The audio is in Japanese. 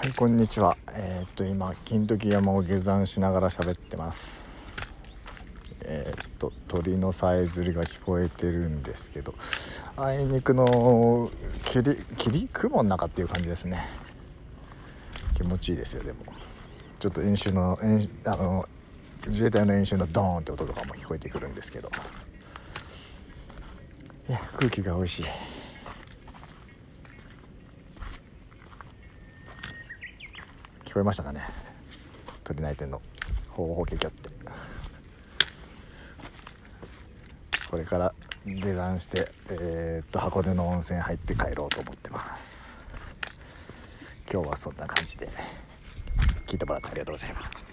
はいこんにちは。えー、っと今金時山を下山しながら喋ってます。えー、っと鳥のさえずりが聞こえてるんですけどあいにくの霧霧雲の中っていう感じですね。気持ちいいですよでも。ちょっと演習の演あの自衛隊の演習のドーンって音とかも聞こえてくるんですけど。いや空気が美味しい。聞こえましたかね？鳥内店の。ほうほうキャキャって。これから下山してえー、っと箱根の温泉入って帰ろうと思ってます。今日はそんな感じで聞いてもらってありがとうございます。